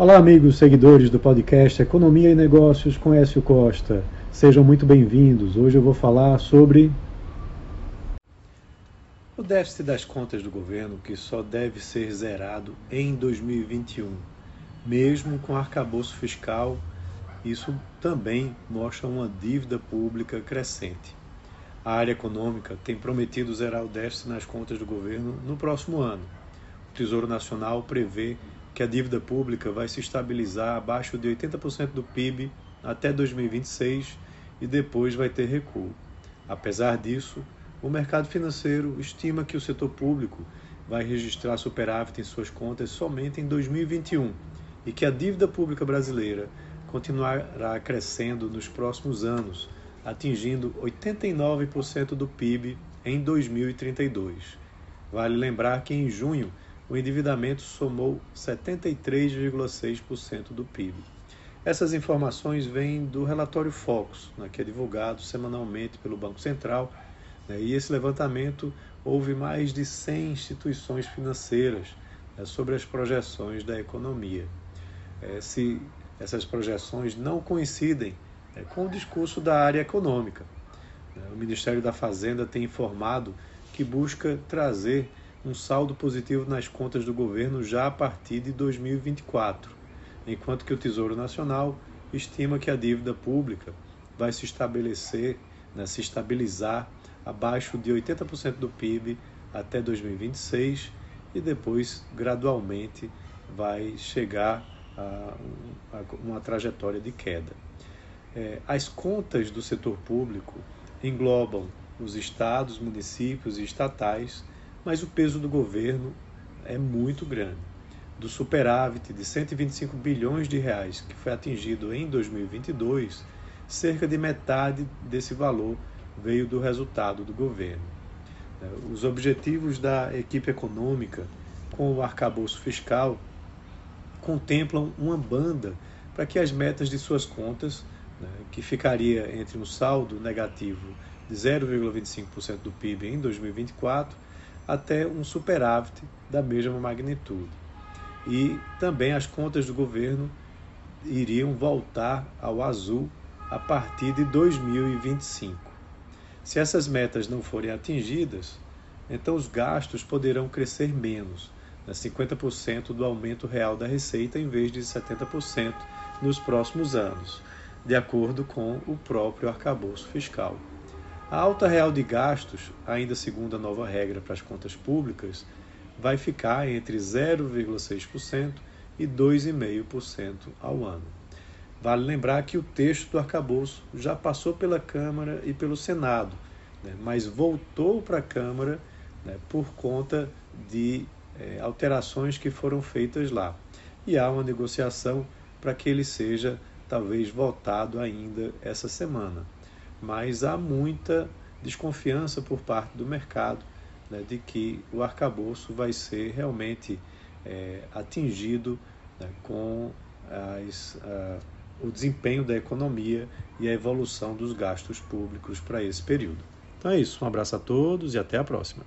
Olá, amigos seguidores do podcast Economia e Negócios com Écio Costa. Sejam muito bem-vindos. Hoje eu vou falar sobre o déficit das contas do governo, que só deve ser zerado em 2021, mesmo com arcabouço fiscal. Isso também mostra uma dívida pública crescente. A área econômica tem prometido zerar o déficit nas contas do governo no próximo ano. O Tesouro Nacional prevê que a dívida pública vai se estabilizar abaixo de 80% do PIB até 2026 e depois vai ter recuo. Apesar disso, o mercado financeiro estima que o setor público vai registrar superávit em suas contas somente em 2021 e que a dívida pública brasileira continuará crescendo nos próximos anos, atingindo 89% do PIB em 2032. Vale lembrar que em junho o endividamento somou 73,6% do PIB. Essas informações vêm do relatório Focus, né, que é divulgado semanalmente pelo Banco Central, né, e esse levantamento houve mais de 100 instituições financeiras né, sobre as projeções da economia. É, se essas projeções não coincidem é, com o discurso da área econômica. Né, o Ministério da Fazenda tem informado que busca trazer um saldo positivo nas contas do governo já a partir de 2024, enquanto que o Tesouro Nacional estima que a dívida pública vai se estabelecer, né, se estabilizar abaixo de 80% do PIB até 2026 e depois gradualmente vai chegar a, uma trajetória de queda. É, as contas do setor público englobam os estados, municípios e estatais mas o peso do governo é muito grande. Do superávit de 125 bilhões de reais que foi atingido em 2022, cerca de metade desse valor veio do resultado do governo. Os objetivos da equipe econômica com o arcabouço fiscal contemplam uma banda para que as metas de suas contas, né, que ficaria entre um saldo negativo de 0,25% do PIB em 2024 até um superávit da mesma magnitude. E também as contas do governo iriam voltar ao azul a partir de 2025. Se essas metas não forem atingidas, então os gastos poderão crescer menos, né, 50% do aumento real da receita em vez de 70% nos próximos anos, de acordo com o próprio arcabouço fiscal. A alta real de gastos, ainda segundo a nova regra para as contas públicas, vai ficar entre 0,6% e 2,5% ao ano. Vale lembrar que o texto do arcabouço já passou pela Câmara e pelo Senado, né, mas voltou para a Câmara né, por conta de é, alterações que foram feitas lá. E há uma negociação para que ele seja talvez votado ainda essa semana mas há muita desconfiança por parte do mercado né, de que o arcabouço vai ser realmente é, atingido né, com as, a, o desempenho da economia e a evolução dos gastos públicos para esse período. Então é isso, um abraço a todos e até a próxima.